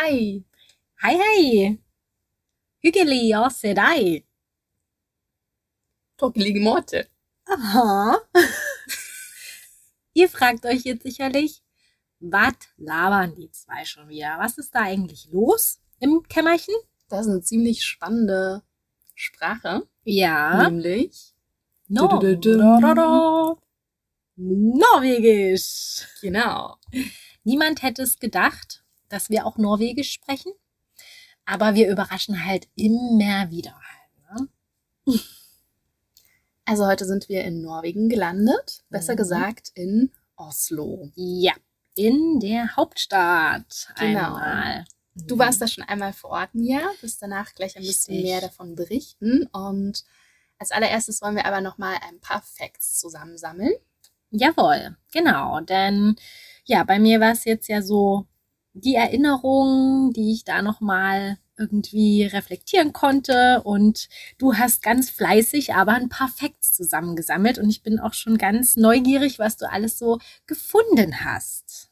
Hei! Hei, hei! Hyggelig å se deg. Tockelige Morte. Aha. Ihr fragt euch jetzt sicherlich, was labern die zwei schon wieder? Was ist da eigentlich los im Kämmerchen? Das ist eine ziemlich spannende Sprache. Ja. Nämlich. No. Da, da, da. Norwegisch. Genau. Niemand hätte es gedacht, dass wir auch Norwegisch sprechen. Aber wir überraschen halt immer wieder. halt, Ne? Also heute sind wir in Norwegen gelandet. Besser Mhm. gesagt in Oslo. Ja, in der Hauptstadt Genau. einmal. Du warst da schon einmal vor Ort, Mia. Wirst danach gleich ein bisschen Richtig. mehr davon berichten. Und als allererstes wollen wir aber nochmal ein paar Facts zusammensammeln. Jawohl, genau. Denn ja, bei mir war es jetzt ja so die Erinnerung, die ich da nochmal irgendwie reflektieren konnte. Und du hast ganz fleißig aber ein paar Facts zusammengesammelt. Und ich bin auch schon ganz neugierig, was du alles so gefunden hast.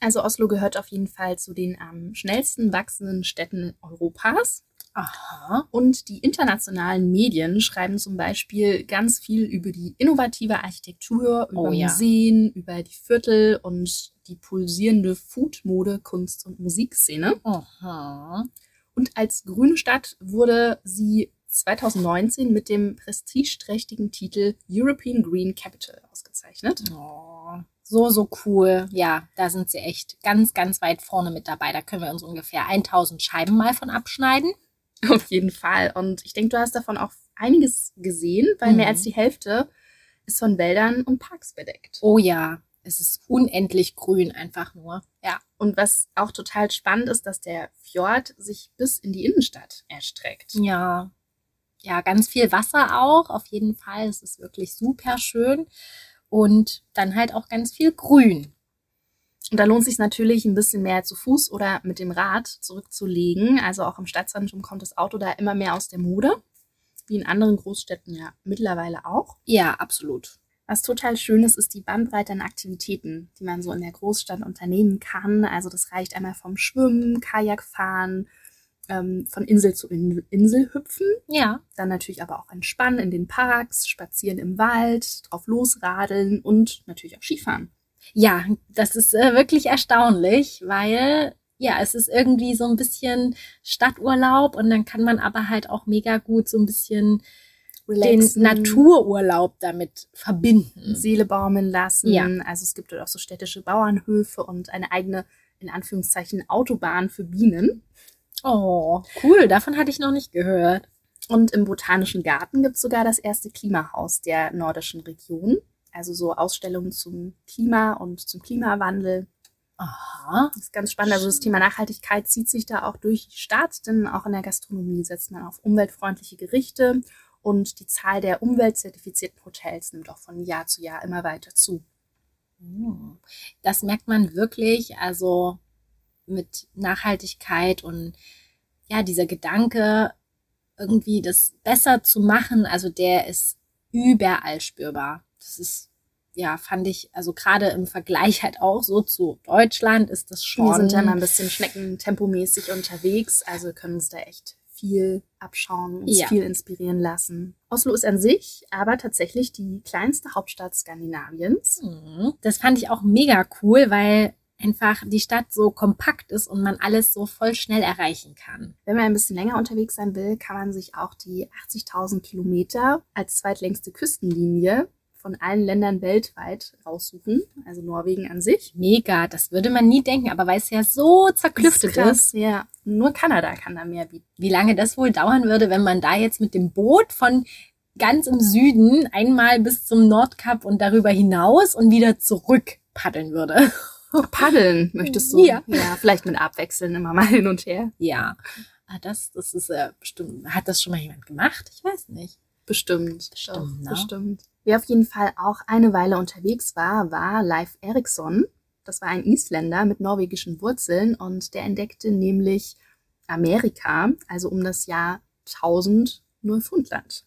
Also Oslo gehört auf jeden Fall zu den am schnellsten wachsenden Städten Europas. Aha. Und die internationalen Medien schreiben zum Beispiel ganz viel über die innovative Architektur, über Oh ja. Museen, über die Viertel und die pulsierende Food-Mode, Kunst- und Musikszene. Aha. Und als grüne Stadt wurde sie 2019 mit dem prestigeträchtigen Titel European Green Capital ausgezeichnet. Oh, so, so cool. Ja, da sind sie echt ganz, ganz weit vorne mit dabei. Da können wir uns ungefähr 1000 Scheiben mal von abschneiden. Auf jeden Fall. Und ich denke, du hast davon auch einiges gesehen, weil mehr Mhm. als die Hälfte ist von Wäldern und Parks bedeckt. Oh ja, es ist unendlich grün einfach nur. Ja. Und was auch total spannend ist, dass der Fjord sich bis in die Innenstadt erstreckt. Ja. Ja, ganz viel Wasser auch, auf jeden Fall. Es ist wirklich super schön. Und dann halt auch ganz viel Grün. Und da lohnt es sich natürlich ein bisschen mehr zu Fuß oder mit dem Rad zurückzulegen. Also auch im Stadtzentrum kommt das Auto da immer mehr aus der Mode. Wie in anderen Großstädten ja mittlerweile auch. Ja, absolut. Was total schön ist, ist die Bandbreite an Aktivitäten, die man so in der Großstadt unternehmen kann. Also das reicht einmal vom Schwimmen, Kajakfahren, ähm, von Insel zu In Insel hüpfen, Ja. dann natürlich aber auch entspannen in den Parks, spazieren im Wald, drauf losradeln und natürlich auch Skifahren. Ja, das ist äh, wirklich erstaunlich, weil ja, es ist irgendwie so ein bisschen Stadturlaub und dann kann man aber halt auch mega gut so ein bisschen den Relaxen, Natururlaub damit verbinden. Seele baumeln lassen. Ja. Also es gibt dort auch so städtische Bauernhöfe und eine eigene, in Anführungszeichen, Autobahn für Bienen. Oh, cool, davon hatte ich noch nicht gehört. Und im Botanischen Garten gibt es sogar das erste Klimahaus der nordischen Region. Also so Ausstellungen zum Klima und zum Klimawandel. Aha. Das ist ganz spannend. Also das Thema Nachhaltigkeit zieht sich da auch durch die Stadt, denn auch in der Gastronomie setzt man auf umweltfreundliche Gerichte und die Zahl der umweltzertifizierten Hotels nimmt auch von Jahr zu Jahr immer weiter zu. Hm. Das merkt man wirklich, also mit Nachhaltigkeit und ja, dieser Gedanke, irgendwie das besser zu machen, also der ist überall spürbar. Das ist, ja, fand ich, also gerade im Vergleich halt auch so zu Deutschland ist das schon. Wir sind ja mal ein bisschen schneckentempomäßig unterwegs, also können uns da echt viel abschauen, uns Ja. viel inspirieren lassen. Oslo ist an sich aber tatsächlich die kleinste Hauptstadt Skandinaviens. Mhm. Das fand ich auch mega cool, weil einfach die Stadt so kompakt ist und man alles so voll schnell erreichen kann. Wenn man ein bisschen länger unterwegs sein will, kann man sich auch die 80.000 Kilometer als zweitlängste Küstenlinie von allen Ländern weltweit raussuchen, also Norwegen an sich. Mega, das würde man nie denken, aber weil es ja so zerklüftet ist, krass, ja. Nur Kanada kann da mehr bieten. wie lange das wohl dauern würde, wenn man da jetzt mit dem Boot von ganz im Süden einmal bis zum Nordkap und darüber hinaus und wieder zurück paddeln würde. Paddeln möchtest du? Ja. Ja, vielleicht mit Abwechseln immer mal hin und her. Ja, Ah, das, das ist äh, bestimmt. Hat das schon mal jemand gemacht? Ich weiß nicht. Bestimmt. Bestimmt, ne? bestimmt. Wer auf jeden Fall auch eine Weile unterwegs war, war Leif Eriksson. Das war ein Isländer mit norwegischen Wurzeln und der entdeckte nämlich Amerika, also um das Jahr 1000 Neufundland.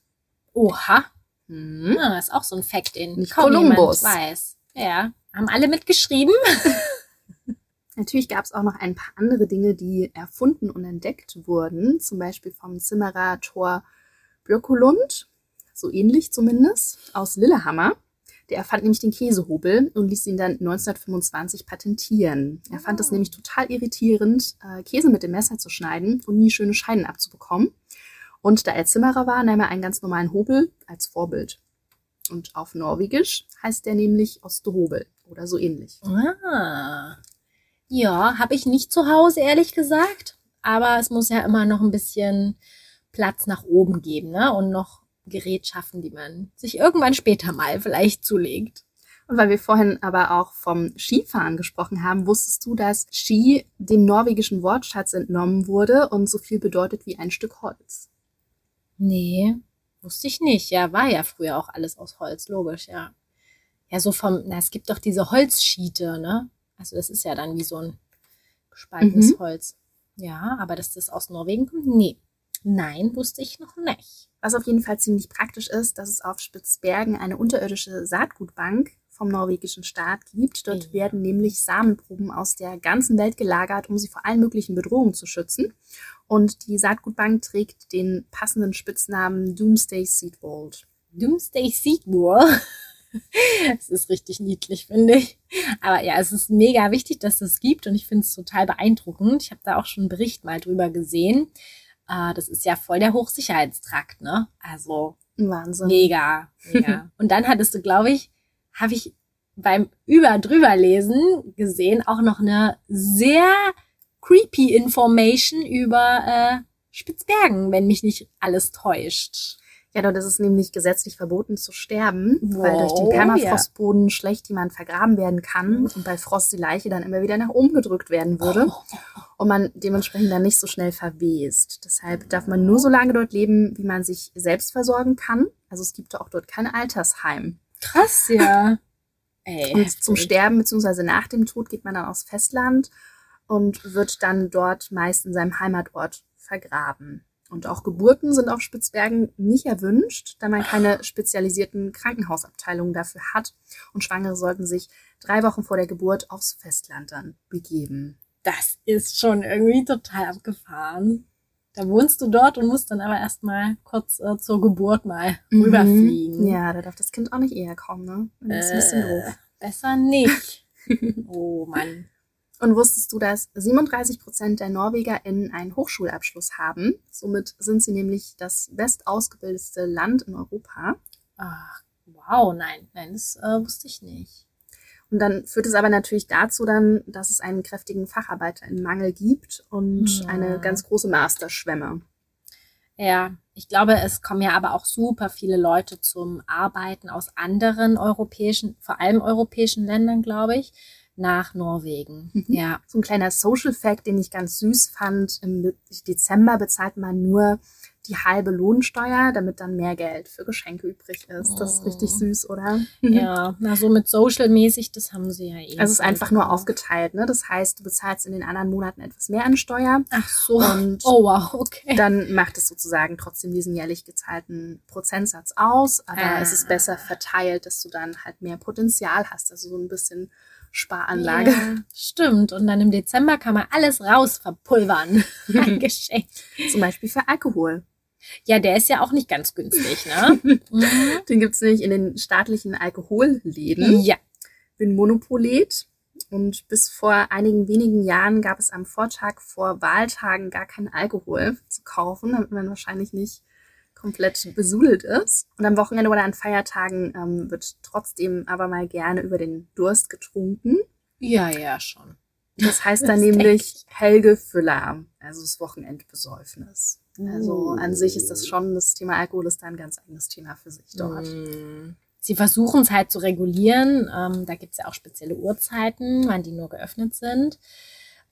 Oha, Hm. ja, ist auch so ein Fact, kaum Kolumbus. weiß. Ja, haben alle mitgeschrieben. Natürlich gab es auch noch ein paar andere Dinge, die erfunden und entdeckt wurden, zum Beispiel vom Zimmerer Thor Björkolund, so ähnlich zumindest, aus Lillehammer. Der erfand nämlich den Käsehobel und ließ ihn dann 1925 patentieren. Er fand es Ah. nämlich total irritierend, äh, Käse mit dem Messer zu schneiden und nie schöne Scheiden abzubekommen. Und da er Zimmerer war, nahm er einen ganz normalen Hobel als Vorbild. Und auf Norwegisch heißt der nämlich Ostehobel oder so ähnlich. Ah. Ja, habe ich nicht zu Hause, ehrlich gesagt. Aber es muss ja immer noch ein bisschen Platz nach oben geben, ne? Und noch Gerätschaften, die man sich irgendwann später mal vielleicht zulegt. Und weil wir vorhin aber auch vom Skifahren gesprochen haben, wusstest du, dass Ski dem norwegischen Wortschatz entnommen wurde und so viel bedeutet wie ein Stück Holz? Nee, wusste ich nicht. Ja, war ja früher auch alles aus Holz, logisch, ja. Ja, so vom, na, es gibt doch diese Holzschiete, ne? Also das ist ja dann wie so ein gespaltenes Mhm. Holz. Ja, aber dass das aus Norwegen kommt? Nee. Nein, wusste ich noch nicht. Was auf jeden Fall ziemlich praktisch ist, dass es auf Spitzbergen eine unterirdische Saatgutbank vom norwegischen Staat gibt. Dort Ja. werden nämlich Samenproben aus der ganzen Welt gelagert, um sie vor allen möglichen Bedrohungen zu schützen. Und die Saatgutbank trägt den passenden Spitznamen Doomsday Seed Vault. Doomsday Seed War. Es ist richtig niedlich, finde ich. Aber ja, es ist mega wichtig, dass es gibt und ich finde es total beeindruckend. Ich habe da auch schon einen Bericht mal drüber gesehen. Äh, das ist ja voll der Hochsicherheitstrakt, ne? Also Wahnsinn. mega, mega. und dann hattest du, glaube ich, habe ich beim über drüber lesen gesehen auch noch eine sehr creepy Information über äh, Spitzbergen, wenn mich nicht alles täuscht. Ja, dort ist es nämlich gesetzlich verboten zu sterben, weil Wow, durch den Permafrostboden schlecht jemand vergraben werden kann und bei Frost die Leiche dann immer wieder nach oben gedrückt werden würde und man dementsprechend dann nicht so schnell verwest. Deshalb darf man nur so lange dort leben, wie man sich selbst versorgen kann. Also es gibt auch dort kein Altersheim. Krass, ja. Ey, Und zum. Sterben bzw. nach dem Tod geht man dann aufs Festland und wird dann dort meist in seinem Heimatort vergraben. Und auch Geburten sind auf Spitzbergen nicht erwünscht, da man keine spezialisierten Krankenhausabteilungen dafür hat. Und Schwangere sollten sich drei Wochen vor der Geburt aufs Festland dann begeben. Das ist schon irgendwie total abgefahren. Da wohnst du dort und musst dann aber erstmal kurz äh, zur Geburt mal rüberfliegen. Mhm. Ja, da darf das Kind auch nicht eher kommen, ne? Das ist ein bisschen Äh, doof. Besser nicht. oh Mann. Und wusstest du, dass 37 Prozent der NorwegerInnen einen Hochschulabschluss haben? Somit sind sie nämlich das bestausgebildetste Land in Europa. Ach, wow, nein, nein, das äh, wusste ich nicht. Und dann führt es aber natürlich dazu dann, dass es einen kräftigen Facharbeiterinnenmangel gibt und Hm. eine ganz große Masterschwemme. Ja, ich glaube, es kommen ja aber auch super viele Leute zum Arbeiten aus anderen europäischen, vor allem europäischen Ländern, glaube ich, nach Norwegen. Mhm. Ja. So ein kleiner Social Fact, den ich ganz süß fand. Im Dezember bezahlt man nur die halbe Lohnsteuer, damit dann mehr Geld für Geschenke übrig ist. Das ist richtig Oh. süß, oder? Ja, na so mit Social-mäßig, das haben sie ja eh. Also es ist einfach nur aufgeteilt, ne? Das heißt, du bezahlst in den anderen Monaten etwas mehr an Steuer Ach so. und Oh wow, okay. dann macht es sozusagen trotzdem diesen jährlich gezahlten Prozentsatz aus, aber Ah. es ist besser verteilt, dass du dann halt mehr Potenzial hast, also so ein bisschen Sparanlage. Ja, stimmt. Und dann im Dezember kann man alles raus verpulvern. Ein Geschenk. Zum Beispiel für Alkohol. Ja, der ist ja auch nicht ganz günstig, ne? Mhm. Den gibt's nämlich in den staatlichen Alkoholläden, ja. ein Monopolet. Und bis vor einigen wenigen Jahren gab es am Vortag vor Wahltagen gar keinen Alkohol zu kaufen, damit man wahrscheinlich nicht komplett besudelt ist. Und am Wochenende oder an Feiertagen ähm, wird trotzdem aber mal gerne über den Durst getrunken. Ja, ja, schon. Das heißt Das dann denk nämlich Helge Füller, also das Wochenendbesäufnis. Also Uh. an sich ist das schon, das Thema Alkohol ist da ein ganz eigenes Thema für sich dort. Mm. Sie versuchen es halt zu regulieren. Ähm, da gibt es ja auch spezielle Uhrzeiten, wann die nur geöffnet sind.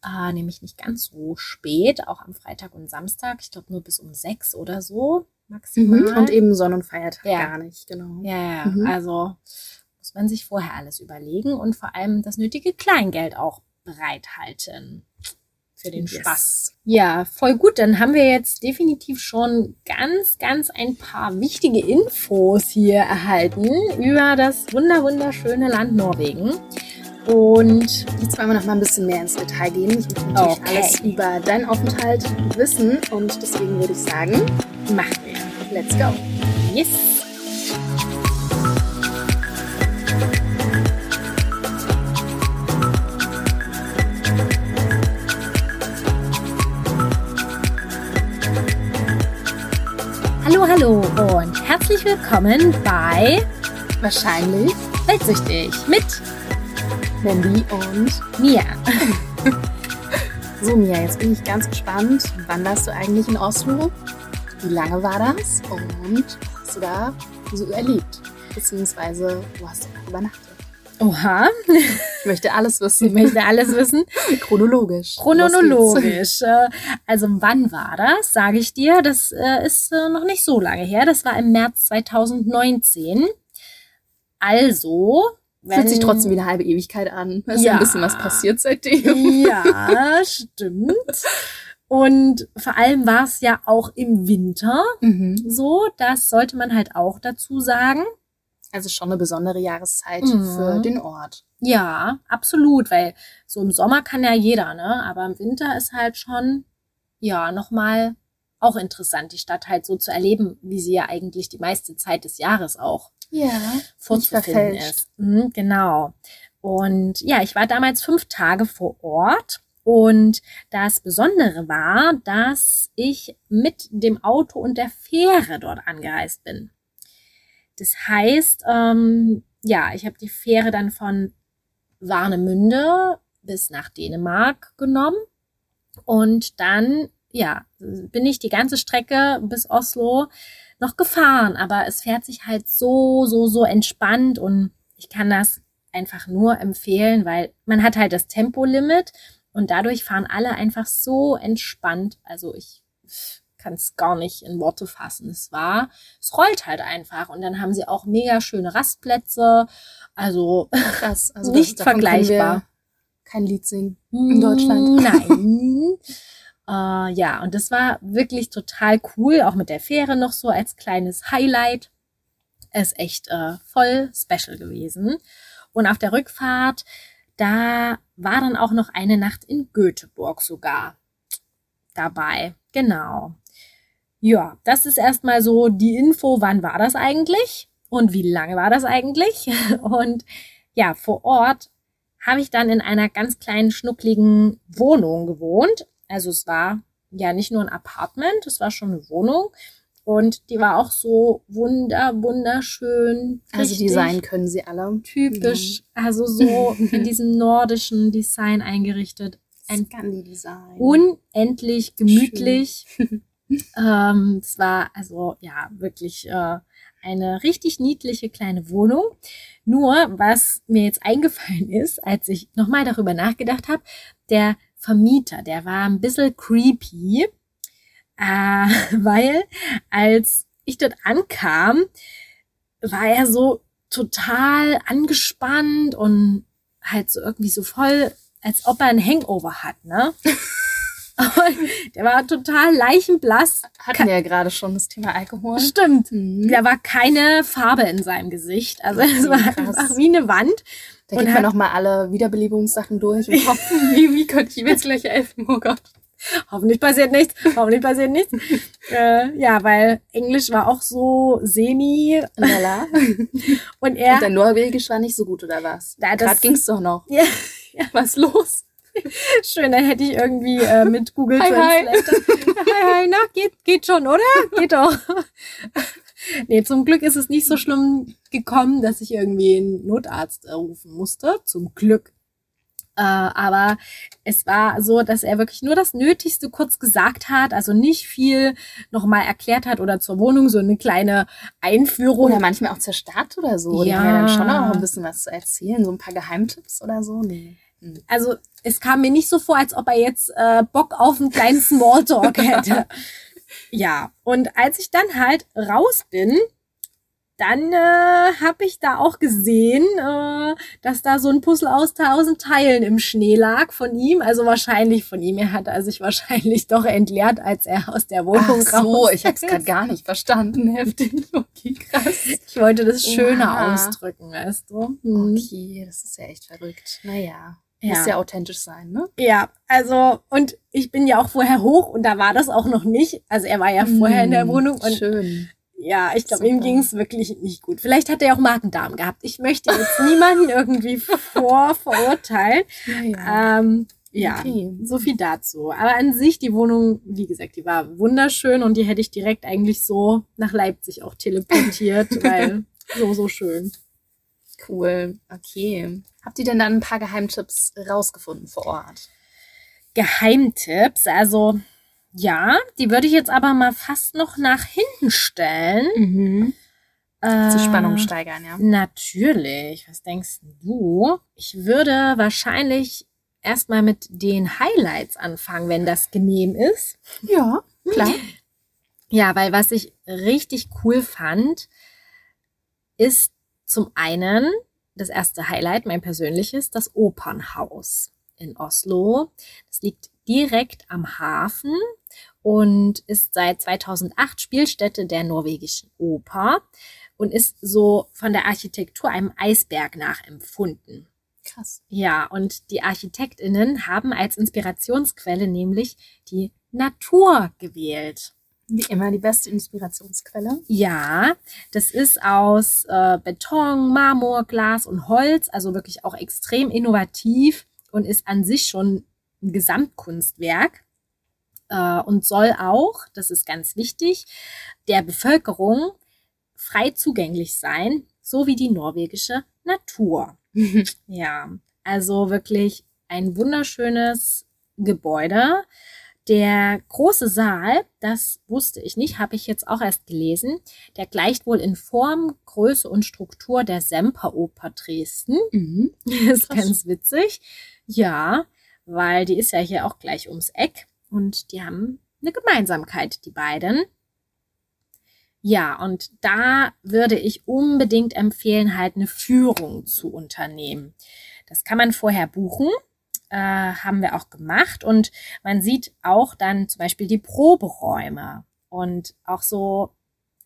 Äh, nämlich nicht ganz so spät, auch am Freitag und Samstag. Ich glaube nur bis um sechs oder so maximal. Mhm. Und eben Sonn- und Feiertag Ja. gar nicht, genau. Ja, ja, Mhm. also muss man sich vorher alles überlegen und vor allem das nötige Kleingeld auch bereithalten für den Yes. Spaß. Ja, voll gut. Dann haben wir jetzt definitiv schon ganz, ganz ein paar wichtige Infos hier erhalten über das wunder wunderschöne Land Norwegen. Und Jetzt wollen wir noch mal ein bisschen mehr ins Detail gehen. Ich möchte natürlich Okay. alles über deinen Aufenthalt wissen und deswegen würde ich sagen, machen wir. let's go. Yes. Hallo, hallo und herzlich willkommen bei Wahrscheinlich Weltsüchtig mit Mandy und mir. so Mia, jetzt bin ich ganz gespannt. Wann warst du eigentlich in Oslo? Wie lange war das? Und was hast du da so erlebt? Beziehungsweise, wo hast du da übernachtet? Oha, Ich möchte alles ich wissen. möchte alles wissen. Chronologisch. Chronologisch. Äh, Also wann war das? Sage ich dir. Das äh, ist äh, noch nicht so lange her. Das war im März 2019. Also. Fühlt sich trotzdem wie eine halbe Ewigkeit an. Es ist Ja. ein bisschen was passiert seitdem. Ja, stimmt. Und vor allem war es ja auch im Winter Mhm. so. Das sollte man halt auch dazu sagen. Also schon eine besondere Jahreszeit Mhm. für den Ort. Ja, absolut, weil so im Sommer kann ja jeder, ne? Aber im Winter ist halt schon, ja, nochmal auch interessant, die Stadt halt so zu erleben, wie sie ja eigentlich die meiste Zeit des Jahres auch Ja. vorzufinden ist. Mhm, genau. Und ja, ich war damals fünf Tage vor Ort. Und das Besondere war, dass ich mit dem Auto und der Fähre dort angereist bin. Das heißt, ähm, ja, ich habe die Fähre dann von Warnemünde bis nach Dänemark genommen. Und dann, ja, bin ich die ganze Strecke bis Oslo noch gefahren. Aber es fährt sich halt so, so, so entspannt und ich kann das einfach nur empfehlen, weil man hat halt das Tempolimit und dadurch fahren alle einfach so entspannt. Also ich kann es gar nicht in Worte fassen. Es war, es rollt halt einfach und dann haben sie auch mega schöne Rastplätze. Also Krass. Also Nicht vergleichbar. Kein Lied singen. In Deutschland. Nein. äh, ja, und das war wirklich total cool, auch mit der Fähre noch so als kleines Highlight. Ist echt äh, voll special gewesen. Und auf der Rückfahrt, da war dann auch noch eine Nacht in Göteborg sogar dabei. Genau. Ja, das ist erstmal so die Info, wann war das eigentlich und wie lange war das eigentlich. Und ja, vor Ort habe ich dann in einer ganz kleinen, schnuckligen Wohnung gewohnt. Also es war ja nicht nur ein Apartment, es war schon eine Wohnung. Und die war auch so wunder, wunderschön. Also Design können sie alle. typisch, also so in diesem nordischen Design eingerichtet. Ein Scandi-Design. unendlich gemütlich. ähm, es war also ja wirklich äh, eine richtig niedliche kleine Wohnung. Nur was mir jetzt eingefallen ist, als ich nochmal darüber nachgedacht habe, der Vermieter, der war ein bisschen creepy, äh, weil als ich dort ankam, war er so total angespannt und halt so irgendwie so voll, als ob er ein Hangover hat, ne? Und der war total leichenblass. Hatten wir ja gerade schon das Thema Alkohol. Stimmt. Mhm. Da war keine Farbe in seinem Gesicht. Also es war krass. einfach wie eine Wand. Da geht man nochmal alle Wiederbelebungssachen durch und hoffen, wie, wie könnte ich ihm jetzt gleich helfen? Oh Gott. Hoffentlich passiert nichts. Hoffentlich passiert nichts. äh, ja, weil Englisch war auch so semi. Lala. Und er Und dein Norwegisch war nicht so gut, oder was? Ja, das- Gerade ging's doch noch. Ja, Was los? schön, dann hätte ich irgendwie äh, mit Google Hi, hi. Translator. hi, hi, na, geht, geht schon, oder? Geht doch. nee, zum Glück ist es nicht so schlimm gekommen, dass ich irgendwie einen Notarzt rufen musste. Zum Glück. Äh, aber es war so, dass er wirklich nur das Nötigste kurz gesagt hat, also nicht viel nochmal erklärt hat oder zur Wohnung so eine kleine Einführung. Oder manchmal auch zur Stadt oder so. Die Ja. ja dann schon auch ein bisschen was zu erzählen. So ein paar Geheimtipps oder so. Nee. Hm. also es kam mir nicht so vor, als ob er jetzt äh, Bock auf einen kleinen Smalltalk hätte. ja, und als ich dann halt raus bin, dann äh, habe ich da auch gesehen, äh, dass da so ein Puzzle aus tausend Teilen im Schnee lag von ihm. Also wahrscheinlich von ihm. Er hat er sich wahrscheinlich doch entleert, als er aus der Wohnung Ach so, ich habe es gerade gar nicht verstanden. Heftig. Okay, krass. Ich wollte das schöner Oha. ausdrücken, weißt du. Hm. Okay, das ist ja echt verrückt. Naja. Ja. Muss ja authentisch sein, ne? Ja, also, und ich bin ja auch vorher hoch und da war das auch noch nicht. Also er war ja vorher in der hm, Wohnung und Schön. Ja, ich glaube, ihm ging es wirklich nicht gut. Vielleicht hat er auch Magendarm gehabt. Ich möchte jetzt niemanden irgendwie vorverurteilen. Ja, ja. Ähm, ja okay. so viel dazu. Aber an sich, die Wohnung, wie gesagt, die war wunderschön und die hätte ich direkt eigentlich so nach Leipzig auch teleportiert, weil so, so schön. Cool. Okay. Habt ihr denn dann ein paar Geheimtipps rausgefunden vor Ort? Geheimtipps, also ja, die würde ich jetzt aber mal fast noch nach hinten stellen. Mhm. Äh, Zur Spannung steigern, ja. Natürlich. Was denkst du? Ich würde wahrscheinlich erstmal mit den Highlights anfangen, wenn das genehm ist. Ja, klar. Ja, weil was ich richtig cool fand, ist zum einen das erste Highlight, mein persönliches, das Opernhaus in Oslo. Das liegt direkt am Hafen und ist seit 2008 Spielstätte der norwegischen Oper und ist so von der Architektur einem Eisberg nachempfunden. Krass. Ja, und die Architektinnen haben als Inspirationsquelle nämlich die Natur gewählt. Wie immer die beste Inspirationsquelle. Ja, das ist aus äh, Beton, Marmor, Glas und Holz, also wirklich auch extrem innovativ und ist an sich schon ein Gesamtkunstwerk äh, und soll auch, das ist ganz wichtig, der Bevölkerung frei zugänglich sein, so wie die norwegische Natur. ja, also wirklich ein wunderschönes Gebäude. Der große Saal, das wusste ich nicht, habe ich jetzt auch erst gelesen, der gleicht wohl in Form, Größe und Struktur der Semperoper Dresden. Mhm. Das ist ganz witzig. Ja, weil die ist ja hier auch gleich ums Eck und die haben eine Gemeinsamkeit, die beiden. Ja, und da würde ich unbedingt empfehlen, halt eine Führung zu unternehmen. Das kann man vorher buchen, äh, haben wir auch gemacht und man sieht auch dann zum Beispiel die Proberäume und auch so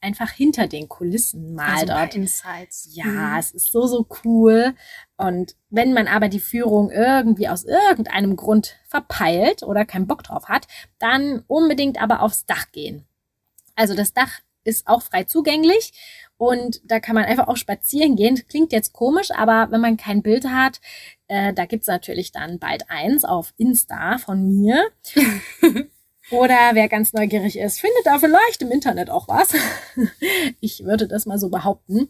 einfach hinter den Kulissen mal also dort. Insights. Ja, mhm. es ist so, so cool. Und wenn man aber die Führung irgendwie aus irgendeinem Grund verpeilt oder keinen Bock drauf hat, dann unbedingt aber aufs Dach gehen. Also das Dach ist auch frei zugänglich und da kann man einfach auch spazieren gehen. Klingt jetzt komisch, aber wenn man kein Bild hat, äh, da gibt's natürlich dann bald eins auf Insta von mir. Oder wer ganz neugierig ist, findet da vielleicht im Internet auch was. ich würde das mal so behaupten.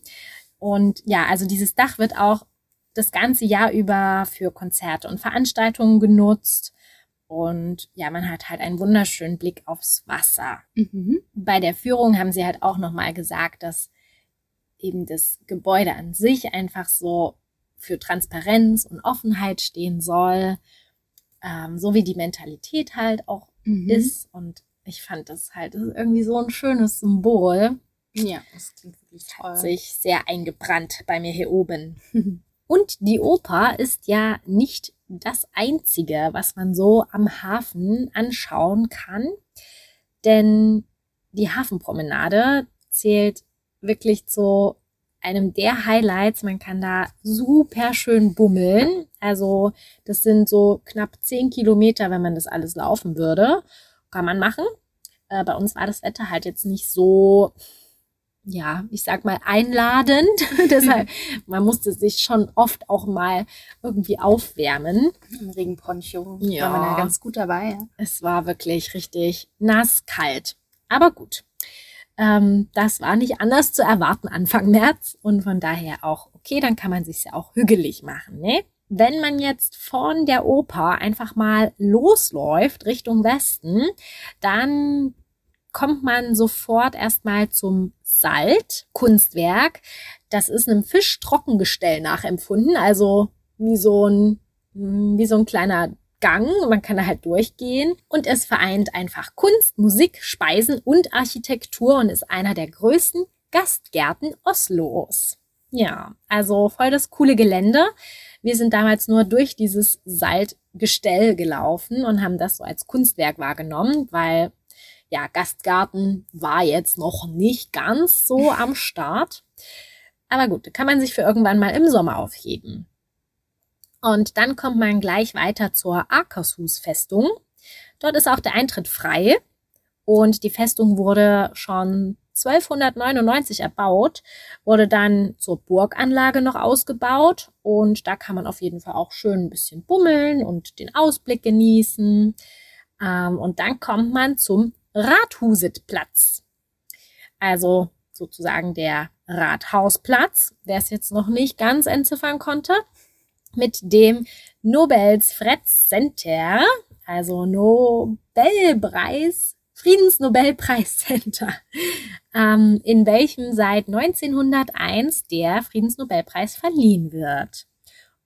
Und ja, also dieses Dach wird auch das ganze Jahr über für Konzerte und Veranstaltungen genutzt. Und ja, man hat halt einen wunderschönen Blick aufs Wasser. Mhm. Bei der Führung haben sie halt auch nochmal gesagt, dass eben das Gebäude an sich einfach so für Transparenz und Offenheit stehen soll. Ähm, so wie die Mentalität halt auch mhm. ist. Und ich fand das halt das irgendwie so ein schönes Symbol. Ja, das klingt wirklich toll. Hat sich sehr eingebrannt bei mir hier oben. Und die Oper ist ja nicht das einzige, was man so am Hafen anschauen kann. Denn die Hafenpromenade zählt wirklich zu einem der Highlights. Man kann da super schön bummeln. Also das sind so knapp zehn Kilometer, wenn man das alles laufen würde. Kann man machen. Äh, bei uns war das Wetter halt jetzt nicht so, ja, ich sag mal einladend. Deshalb, man musste sich schon oft auch mal irgendwie aufwärmen. Im Regenponcho ja. war man ja ganz gut dabei. Ja. Es war wirklich richtig nass kalt. Aber gut. Ähm, das war nicht anders zu erwarten Anfang März und von daher auch okay, dann kann man sich ja auch hügelig machen, ne? Wenn man jetzt von der Oper einfach mal losläuft Richtung Westen, dann kommt man sofort erstmal zum Salt-Kunstwerk. Das ist einem Fischtrockengestell nachempfunden, also wie so ein, wie so ein kleiner Gang, man kann da halt durchgehen und es vereint einfach Kunst, Musik, Speisen und Architektur und ist einer der größten Gastgärten Oslos. Ja, also voll das coole Gelände. Wir sind damals nur durch dieses Saltgestell gelaufen und haben das so als Kunstwerk wahrgenommen, weil ja, Gastgarten war jetzt noch nicht ganz so am Start. Aber gut, kann man sich für irgendwann mal im Sommer aufheben. Und dann kommt man gleich weiter zur Akershus-Festung. Dort ist auch der Eintritt frei. Und die Festung wurde schon 1299 erbaut, wurde dann zur Burganlage noch ausgebaut und da kann man auf jeden Fall auch schön ein bisschen bummeln und den Ausblick genießen. Ähm, und dann kommt man zum Rathusetplatz. Also sozusagen der Rathausplatz, wer es jetzt noch nicht ganz entziffern konnte, mit dem Nobels Fretz Center, also Nobelpreis, Friedensnobelpreiscenter, ähm, in welchem seit 1901 der Friedensnobelpreis verliehen wird.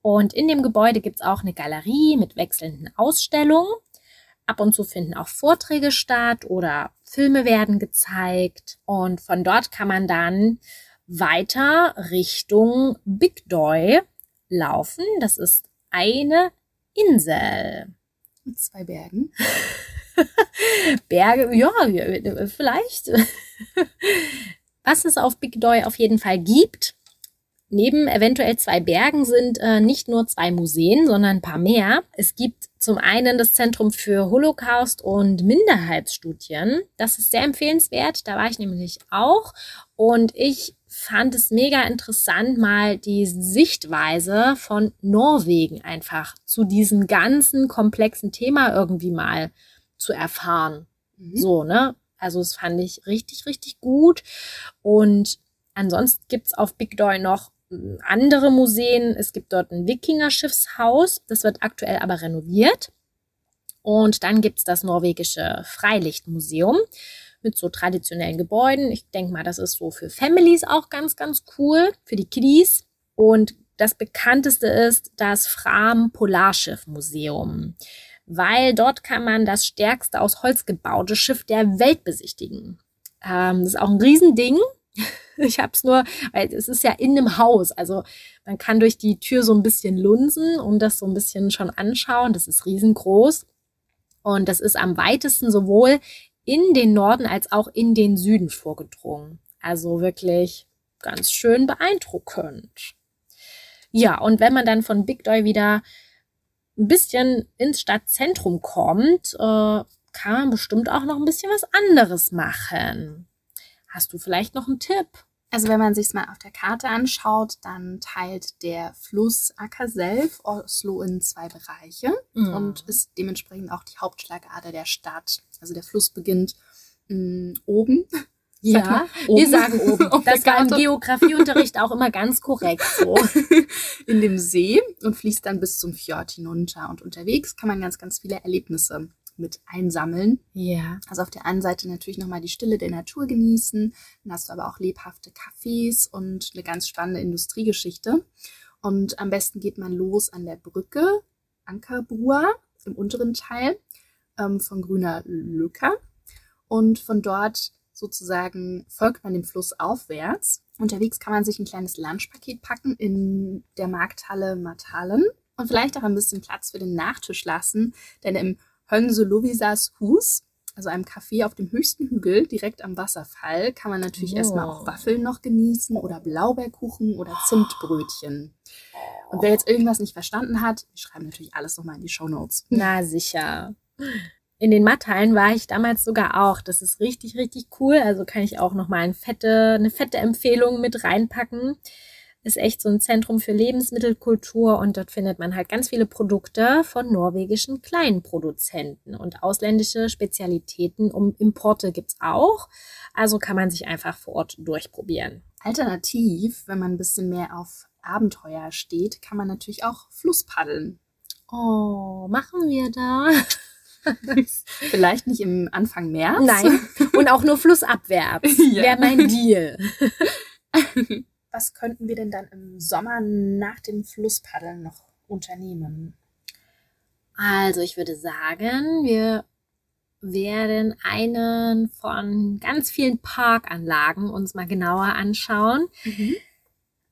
Und in dem Gebäude gibt's auch eine Galerie mit wechselnden Ausstellungen. Ab und zu finden auch Vorträge statt oder Filme werden gezeigt. Und von dort kann man dann weiter Richtung Big Doy laufen. Das ist eine Insel. Mit zwei Bergen. Berge, ja, vielleicht. Was es auf Big Doy auf jeden Fall gibt, neben eventuell zwei Bergen sind äh, nicht nur zwei Museen, sondern ein paar mehr. Es gibt zum einen das Zentrum für Holocaust und Minderheitsstudien. Das ist sehr empfehlenswert. Da war ich nämlich auch. Und ich fand es mega interessant, mal die Sichtweise von Norwegen einfach zu diesem ganzen komplexen Thema irgendwie mal zu erfahren. Mhm. So, ne? Also das fand ich richtig, richtig gut. Und ansonsten gibt's auf Big Doy noch hm, andere Museen. Es gibt dort ein Wikingerschiffshaus. Das wird aktuell aber renoviert. Und dann gibt's das norwegische Freilichtmuseum mit so traditionellen Gebäuden. Ich denke mal, das ist so für Families auch ganz, ganz cool, für die Kiddies. Und das bekannteste ist das Fram Polarschiff Museum weil dort kann man das stärkste aus Holz gebaute Schiff der Welt besichtigen. Ähm, das ist auch ein Riesending. Ich habe es nur, weil es ist ja in einem Haus, also man kann durch die Tür so ein bisschen lunsen und das so ein bisschen schon anschauen. Das ist riesengroß und das ist am weitesten sowohl in den Norden als auch in den Süden vorgedrungen. Also wirklich ganz schön beeindruckend. Ja, und wenn man dann von Big Doy wieder ein bisschen ins Stadtzentrum kommt, äh, kann man bestimmt auch noch ein bisschen was anderes machen. Hast du vielleicht noch einen Tipp? Also wenn man sich mal auf der Karte anschaut, dann teilt der Fluss Akkerself Oslo in zwei Bereiche mm. und ist dementsprechend auch die Hauptschlagader der Stadt. Also der Fluss beginnt mh, mm, oben ja, wir sagen oben. Das war im Geografieunterricht auch immer ganz korrekt so. In dem See und fließt dann bis zum Fjord hinunter. Und unterwegs kann man ganz, ganz viele Erlebnisse mit einsammeln. Ja. Also auf der einen Seite natürlich nochmal die Stille der Natur genießen. Dann hast du aber auch lebhafte Cafés und eine ganz spannende Industriegeschichte. Und am besten geht man los an der Brücke Ankerbrua im unteren Teil ähm, von Grüner Lücker. Und von dort sozusagen folgt man dem Fluss aufwärts. Unterwegs kann man sich ein kleines Lunchpaket packen in der Markthalle Matalen und vielleicht auch ein bisschen Platz für den Nachtisch lassen, denn im Hönse Lovisas Hus, also einem Café auf dem höchsten Hügel direkt am Wasserfall, kann man natürlich oh. erstmal auch Waffeln noch genießen oder Blaubeerkuchen oder Zimtbrötchen. Und wer jetzt irgendwas nicht verstanden hat, wir schreiben natürlich alles nochmal in die Show Notes. Na sicher in den Matthallen war ich damals sogar auch. Das ist richtig, richtig cool. Also kann ich auch nochmal eine fette, eine fette Empfehlung mit reinpacken. Ist echt so ein Zentrum für Lebensmittelkultur und dort findet man halt ganz viele Produkte von norwegischen Kleinproduzenten und ausländische Spezialitäten um Importe gibt's auch. Also kann man sich einfach vor Ort durchprobieren. Alternativ, wenn man ein bisschen mehr auf Abenteuer steht, kann man natürlich auch Flusspaddeln. Oh, machen wir da? Vielleicht nicht im Anfang März. Nein. Und auch nur flussabwärts. Ja. Wäre mein Deal. Was könnten wir denn dann im Sommer nach dem Flusspaddeln noch unternehmen? Also, ich würde sagen, wir werden einen von ganz vielen Parkanlagen uns mal genauer anschauen. Mhm.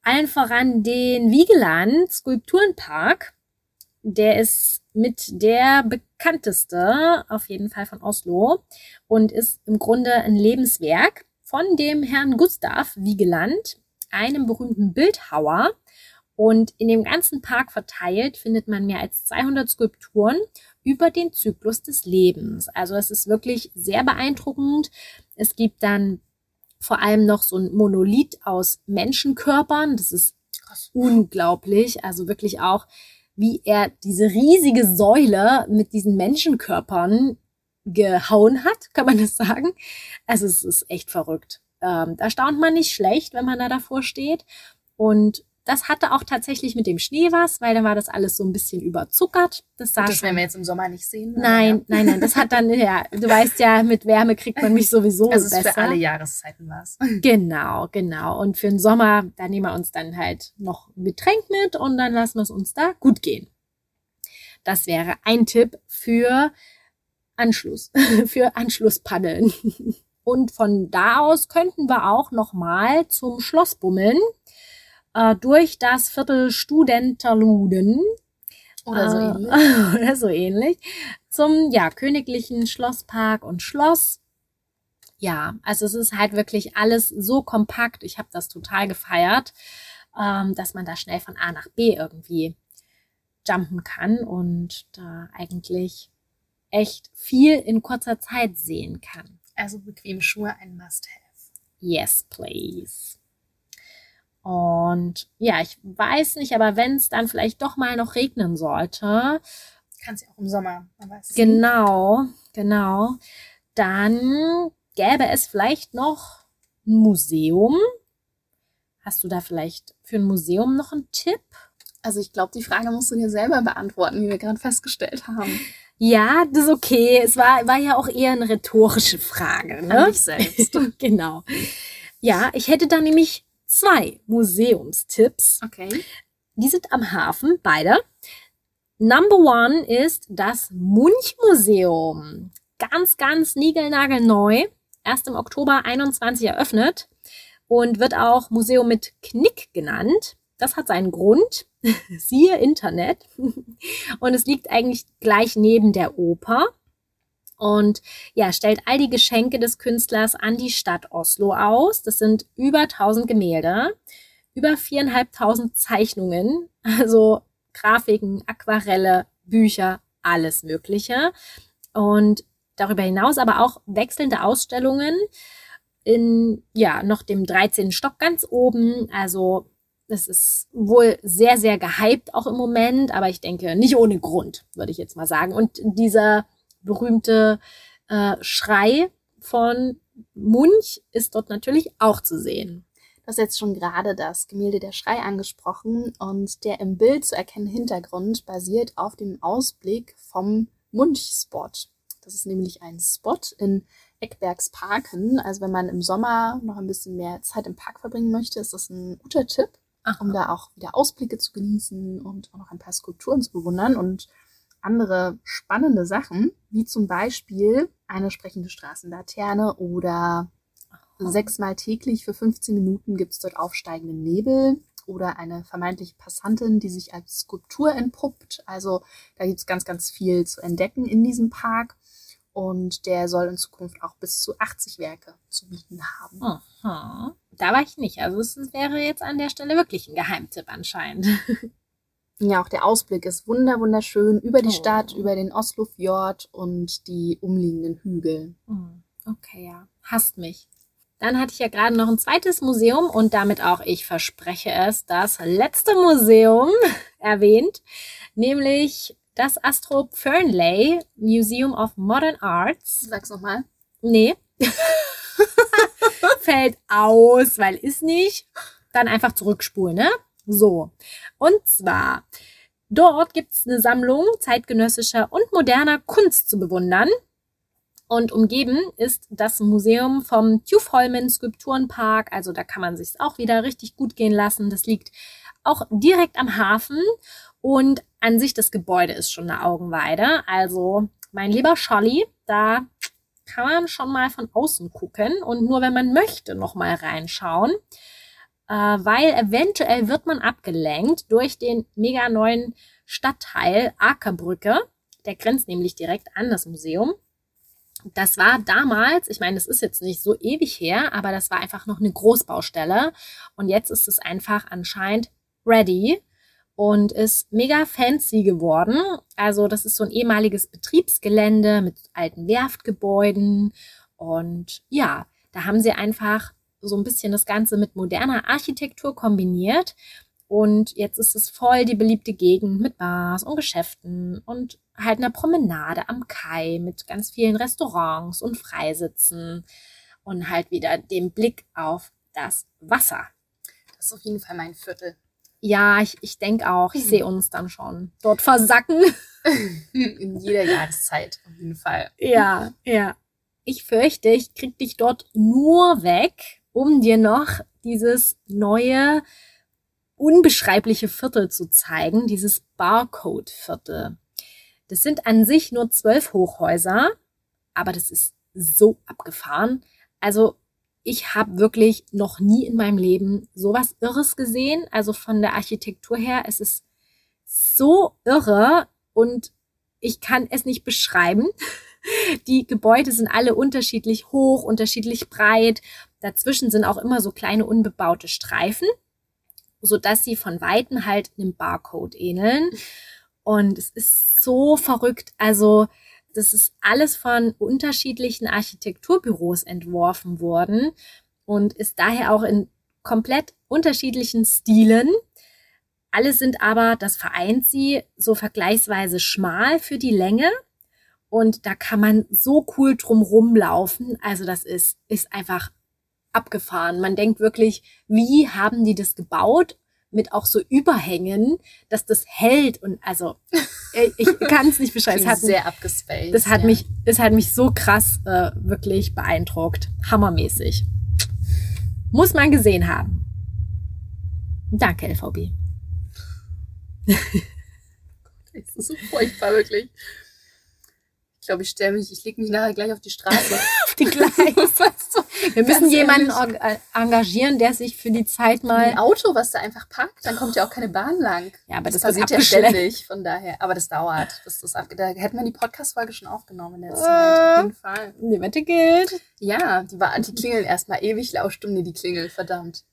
Allen voran den Wiegeland Skulpturenpark. Der ist mit der bekannteste, auf jeden Fall von Oslo, und ist im Grunde ein Lebenswerk von dem Herrn Gustav Wiegeland, einem berühmten Bildhauer. Und in dem ganzen Park verteilt findet man mehr als 200 Skulpturen über den Zyklus des Lebens. Also es ist wirklich sehr beeindruckend. Es gibt dann vor allem noch so ein Monolith aus Menschenkörpern. Das ist Krass. unglaublich. Also wirklich auch, wie er diese riesige Säule mit diesen Menschenkörpern gehauen hat, kann man das sagen. Also es ist echt verrückt. Ähm, da staunt man nicht schlecht, wenn man da davor steht. Und das hatte auch tatsächlich mit dem Schnee was, weil dann war das alles so ein bisschen überzuckert. Das, sah das werden wir jetzt im Sommer nicht sehen. Nein, ja. nein, nein. Das hat dann, ja, du weißt ja, mit Wärme kriegt man mich sowieso also besser. Für alle Jahreszeiten war es. Genau, genau. Und für den Sommer, da nehmen wir uns dann halt noch ein Getränk mit und dann lassen wir es uns da gut gehen. Das wäre ein Tipp für Anschluss, für Anschlusspaddeln. Und von da aus könnten wir auch nochmal zum Schloss bummeln äh, durch das Viertel Studenterluden. Oder so äh, ähnlich. oder so ähnlich. Zum, ja, königlichen Schlosspark und Schloss. Ja, also es ist halt wirklich alles so kompakt. Ich habe das total gefeiert, ähm, dass man da schnell von A nach B irgendwie jumpen kann und da eigentlich echt viel in kurzer Zeit sehen kann. Also bequeme Schuhe ein Must-Have. Yes, please. Und ja, ich weiß nicht, aber wenn es dann vielleicht doch mal noch regnen sollte. Kann es ja auch im Sommer, man weiß Genau, genau. Dann gäbe es vielleicht noch ein Museum. Hast du da vielleicht für ein Museum noch einen Tipp? Also ich glaube, die Frage musst du dir selber beantworten, wie wir gerade festgestellt haben. Ja, das ist okay. Es war, war ja auch eher eine rhetorische Frage. Ne? An mich selbst. genau. Ja, ich hätte da nämlich zwei Museumstipps. Okay. Die sind am Hafen, beide. Number one ist das Munch-Museum. Ganz, ganz niegelnagelneu. Erst im Oktober 21 eröffnet und wird auch Museum mit Knick genannt. Das hat seinen Grund. Siehe Internet. Und es liegt eigentlich gleich neben der Oper und ja, stellt all die Geschenke des Künstlers an die Stadt Oslo aus. Das sind über 1000 Gemälde, über viereinhalbtausend Zeichnungen, also Grafiken, Aquarelle, Bücher, alles Mögliche. Und darüber hinaus aber auch wechselnde Ausstellungen in, ja, noch dem 13. Stock ganz oben. Also, das ist wohl sehr, sehr gehypt auch im Moment, aber ich denke nicht ohne Grund, würde ich jetzt mal sagen. Und dieser berühmte äh, Schrei von Munch ist dort natürlich auch zu sehen. Du hast jetzt schon gerade das Gemälde Der Schrei angesprochen und der im Bild zu erkennende Hintergrund basiert auf dem Ausblick vom Munch-Spot. Das ist nämlich ein Spot in Eckbergsparken. Also wenn man im Sommer noch ein bisschen mehr Zeit im Park verbringen möchte, ist das ein guter Tipp. Um da auch wieder Ausblicke zu genießen und auch noch ein paar Skulpturen zu bewundern. Und andere spannende Sachen, wie zum Beispiel eine sprechende Straßenlaterne oder sechsmal täglich für 15 Minuten gibt es dort aufsteigenden Nebel oder eine vermeintliche Passantin, die sich als Skulptur entpuppt. Also da gibt es ganz, ganz viel zu entdecken in diesem Park. Und der soll in Zukunft auch bis zu 80 Werke zu bieten haben. Aha. Da war ich nicht. Also es wäre jetzt an der Stelle wirklich ein Geheimtipp anscheinend. Ja, auch der Ausblick ist wunder wunderschön über die oh. Stadt, über den Oslofjord und die umliegenden Hügel. Hm, okay, ja. Hasst mich. Dann hatte ich ja gerade noch ein zweites Museum und damit auch, ich verspreche es, das letzte Museum erwähnt, nämlich das Astro Fernley Museum of Modern Arts. Sag's nochmal. Nee. Fällt aus, weil ist nicht. Dann einfach zurückspulen, ne? So. Und zwar, dort gibt's eine Sammlung zeitgenössischer und moderner Kunst zu bewundern. Und umgeben ist das Museum vom Tjufholmen Skulpturenpark. Also da kann man sich auch wieder richtig gut gehen lassen. Das liegt auch direkt am Hafen. Und an sich das Gebäude ist schon eine Augenweide. Also mein lieber Scholli, da kann man schon mal von außen gucken und nur wenn man möchte noch mal reinschauen, äh, weil eventuell wird man abgelenkt durch den mega neuen Stadtteil Akerbrücke. Der grenzt nämlich direkt an das Museum. Das war damals, ich meine, das ist jetzt nicht so ewig her, aber das war einfach noch eine Großbaustelle. Und jetzt ist es einfach anscheinend ready und ist mega fancy geworden. Also das ist so ein ehemaliges Betriebsgelände mit alten Werftgebäuden. Und ja, da haben sie einfach so ein bisschen das Ganze mit moderner Architektur kombiniert. Und jetzt ist es voll die beliebte Gegend mit Bars und Geschäften und halt einer Promenade am Kai mit ganz vielen Restaurants und Freisitzen und halt wieder dem Blick auf das Wasser. Das ist auf jeden Fall mein Viertel. Ja, ich, ich denke auch, ich sehe uns dann schon dort versacken. In jeder Jahreszeit, auf jeden Fall. Ja, ja. Ich fürchte, ich krieg dich dort nur weg, um dir noch dieses neue unbeschreibliche Viertel zu zeigen, dieses Barcode-Viertel. Das sind an sich nur zwölf Hochhäuser, aber das ist so abgefahren. Also ich habe wirklich noch nie in meinem Leben sowas Irres gesehen. Also von der Architektur her, es ist so irre und ich kann es nicht beschreiben. Die Gebäude sind alle unterschiedlich hoch, unterschiedlich breit. Dazwischen sind auch immer so kleine unbebaute Streifen so dass sie von Weitem halt einem Barcode ähneln. Und es ist so verrückt. Also, das ist alles von unterschiedlichen Architekturbüros entworfen worden und ist daher auch in komplett unterschiedlichen Stilen. Alle sind aber, das vereint sie, so vergleichsweise schmal für die Länge. Und da kann man so cool drum rumlaufen. Also das ist, ist einfach abgefahren. Man denkt wirklich, wie haben die das gebaut? Mit auch so Überhängen, dass das hält und also äh, ich kann es nicht beschreiben. Es hat sehr abgespaced. Das hat ja. mich, es hat mich so krass äh, wirklich beeindruckt, hammermäßig. Muss man gesehen haben. Danke LVB. das ist so furchtbar wirklich. Ich glaube, ich stelle mich, ich lege mich nachher gleich auf die Straße. auf die Gleise. Wir müssen jemanden äh, engagieren, der sich für die Zeit mal. Ein Auto, was da einfach parkt, dann kommt ja auch keine Bahn lang. Ja, aber das, das passiert ja ständig, von daher. Aber das dauert. Das, ab, da hätten wir die Podcast-Folge schon aufgenommen in der Zeit. Äh, auf jeden Fall. Die Wette gilt. Ja, die, war, die klingeln erstmal ewig Laufstunde, die Klingel, verdammt.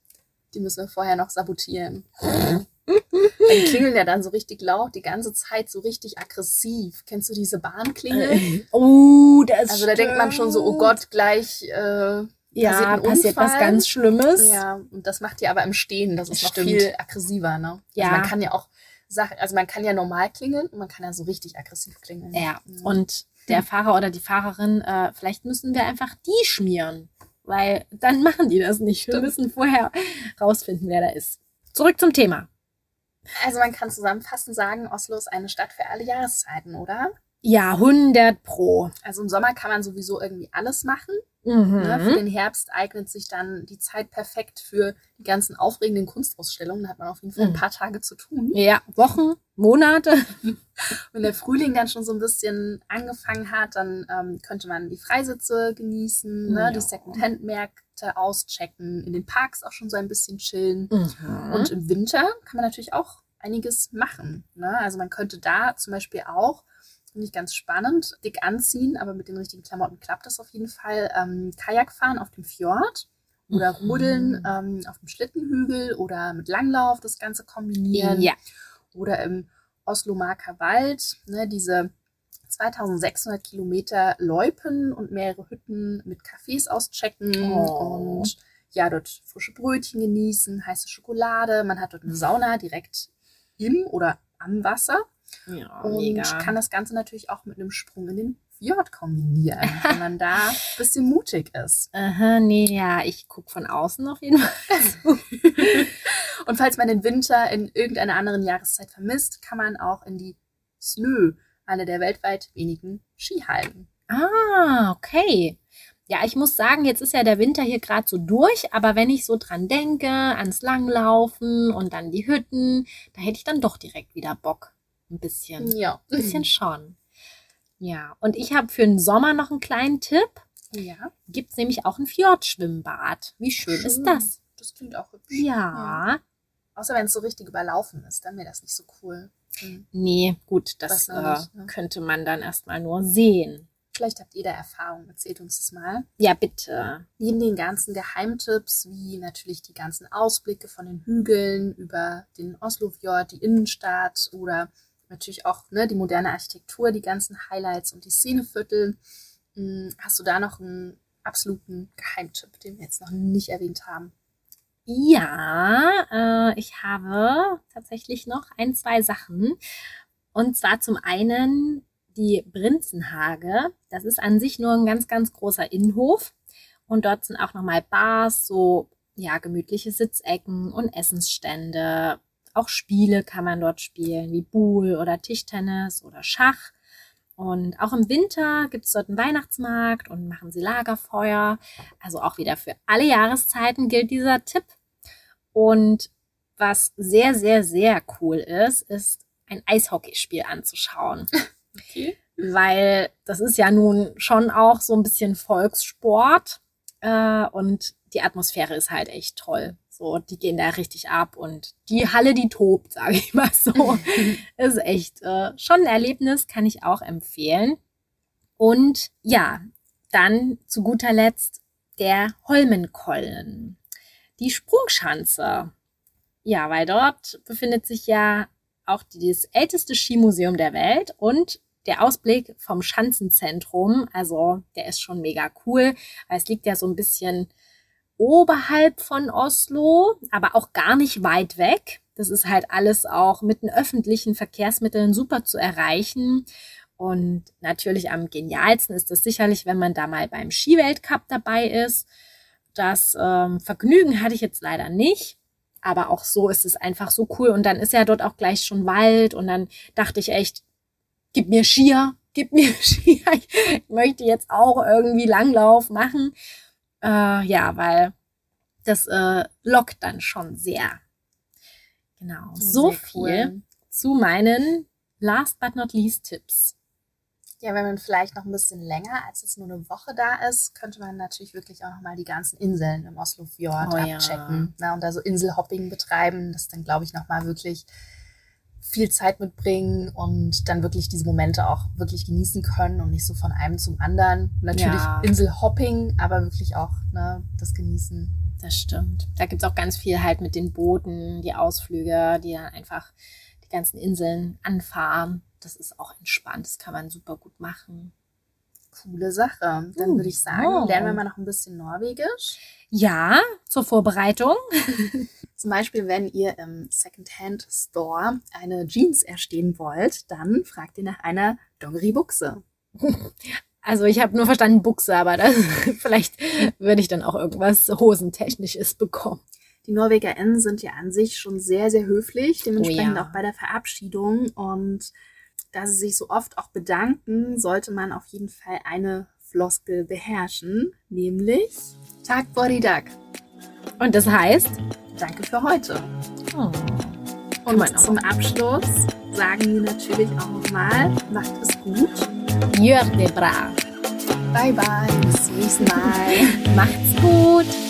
Die müssen wir vorher noch sabotieren. Die klingeln ja dann so richtig laut, die ganze Zeit so richtig aggressiv. Kennst du diese Bahnklingel? Äh, oh, das Also da denkt man schon so, oh Gott, gleich äh, ja, passiert, passiert was ganz Schlimmes. Ja, und das macht die aber im Stehen. Das ist Stimmt. noch viel aggressiver, ne? Also ja. Also man kann ja auch Sachen, also man kann ja normal klingeln und man kann ja so richtig aggressiv klingeln. Ja, ja. und der Fahrer oder die Fahrerin, äh, vielleicht müssen wir einfach die schmieren, weil dann machen die das nicht. Wir müssen vorher rausfinden, wer da ist. Zurück zum Thema. Also man kann zusammenfassend sagen, Oslo ist eine Stadt für alle Jahreszeiten, oder? Ja, 100 pro. Also im Sommer kann man sowieso irgendwie alles machen. Mhm. Ne? Für den Herbst eignet sich dann die Zeit perfekt für die ganzen aufregenden Kunstausstellungen. Da hat man auf jeden Fall ein mhm. paar Tage zu tun. Ja, Wochen, Monate. Wenn der Frühling dann schon so ein bisschen angefangen hat, dann ähm, könnte man die Freisitze genießen, ne? Ja. die Second-Hand-Märkte auschecken, in den Parks auch schon so ein bisschen chillen. Mhm. Und im Winter kann man natürlich auch einiges machen. Ne? Also man könnte da zum Beispiel auch Finde ich ganz spannend. Dick anziehen, aber mit den richtigen Klamotten klappt das auf jeden Fall. Ähm, Kajak fahren auf dem Fjord oder mhm. Rudeln ähm, auf dem Schlittenhügel oder mit Langlauf das Ganze kombinieren. Ja. Oder im Oslo-Marker Wald, ne, diese 2600 Kilometer Loipen und mehrere Hütten mit Cafés auschecken oh. und ja, dort frische Brötchen genießen, heiße Schokolade. Man hat dort eine Sauna direkt im oder am Wasser. Ja, und mega. kann das Ganze natürlich auch mit einem Sprung in den Fjord kombinieren, wenn man da ein bisschen mutig ist. Aha, nee, ja, ich gucke von außen auf jeden Fall. und falls man den Winter in irgendeiner anderen Jahreszeit vermisst, kann man auch in die Snö, eine der weltweit wenigen Skihallen. Ah, okay. Ja, ich muss sagen, jetzt ist ja der Winter hier gerade so durch, aber wenn ich so dran denke, ans Langlaufen und dann die Hütten, da hätte ich dann doch direkt wieder Bock. Ein bisschen. Ja. Ein bisschen schon. Ja, und ich habe für den Sommer noch einen kleinen Tipp. Ja. Gibt's nämlich auch ein Fjordschwimmbad. Wie schön, ist das? Das klingt auch hübsch. Ja. Außer wenn es so richtig überlaufen ist, dann wäre das nicht so cool. Hm. Nee, gut, das äh, nicht, ne? könnte man dann erstmal nur sehen. Vielleicht habt ihr da Erfahrung, erzählt uns das mal. Ja, bitte. Neben den ganzen Geheimtipps, wie natürlich die ganzen Ausblicke von den Hügeln über den Oslofjord, die Innenstadt oder natürlich auch ne, die moderne Architektur, die ganzen Highlights und die Szeneviertel, mh, hast du da noch einen absoluten Geheimtipp, den wir jetzt noch nicht erwähnt haben? Ja, äh, ich habe tatsächlich noch ein, zwei Sachen. Und zwar zum einen die Prinzenhage. Das ist an sich nur ein ganz, ganz großer Innenhof. Und dort sind auch nochmal Bars, so ja, gemütliche Sitzecken und Essensstände. Auch Spiele kann man dort spielen, wie Buhl oder Tischtennis oder Schach. Und auch im Winter gibt es dort einen Weihnachtsmarkt und machen sie Lagerfeuer. Also auch wieder für alle Jahreszeiten gilt dieser Tipp. Und was sehr, sehr, sehr cool ist, ist ein Eishockeyspiel anzuschauen. Okay. Weil das ist ja nun schon auch so ein bisschen Volkssport. Äh, und die Atmosphäre ist halt echt toll. So, die gehen da richtig ab und die Halle, die tobt, sage ich mal so. ist echt äh, schon ein Erlebnis, kann ich auch empfehlen. Und ja, dann zu guter Letzt der Holmenkollen. Die Sprungschanze. Ja, weil dort befindet sich ja auch das älteste Skimuseum der Welt und der Ausblick vom Schanzenzentrum, also der ist schon mega cool, weil es liegt ja so ein bisschen oberhalb von Oslo, aber auch gar nicht weit weg. Das ist halt alles auch mit den öffentlichen Verkehrsmitteln super zu erreichen. Und natürlich am genialsten ist es sicherlich, wenn man da mal beim Skiweltcup dabei ist. Das ähm, Vergnügen hatte ich jetzt leider nicht. Aber auch so ist es einfach so cool. Und dann ist ja dort auch gleich schon Wald. Und dann dachte ich echt, gib mir Skier, gib mir Skier. Ich möchte jetzt auch irgendwie Langlauf machen. Äh, ja, weil das äh, lockt dann schon sehr. Genau. So Sehr viel cool. zu meinen Last but not least Tipps. Ja, wenn man vielleicht noch ein bisschen länger als es nur eine Woche da ist, könnte man natürlich wirklich auch nochmal die ganzen Inseln im Oslofjord Oh ja. abchecken. Ne, und da so Inselhopping betreiben, das dann, glaube ich, nochmal wirklich viel Zeit mitbringen und dann wirklich diese Momente auch wirklich genießen können und nicht so von einem zum anderen. Natürlich Ja. Inselhopping, aber wirklich auch ne, das Genießen. Das stimmt. Da gibt's auch ganz viel halt mit den Booten, die Ausflüge, die dann einfach die ganzen Inseln anfahren. Das ist auch entspannt. Das kann man super gut machen. Coole Sache. Dann Uh, würde ich sagen, oh. lernen wir mal noch ein bisschen Norwegisch. Ja, zur Vorbereitung. Zum Beispiel, wenn ihr im Secondhand Store eine Jeans erstehen wollt, dann fragt ihr nach einer Dongeri-Buchse. Also ich habe nur verstanden Buchse, aber das, vielleicht würde ich dann auch irgendwas Hosentechnisches bekommen. Die NorwegerInnen sind ja an sich schon sehr, sehr höflich, dementsprechend Oh ja. auch bei der Verabschiedung. Und da sie sich so oft auch bedanken, sollte man auf jeden Fall eine Floskel beherrschen, nämlich Tag Boridag. Und das heißt? Danke für heute. Oh, Und zum Abschluss sagen wir natürlich auch nochmal, macht es gut. Jör det bra. Bye bye, bis zum nächsten Mal. Macht's gut.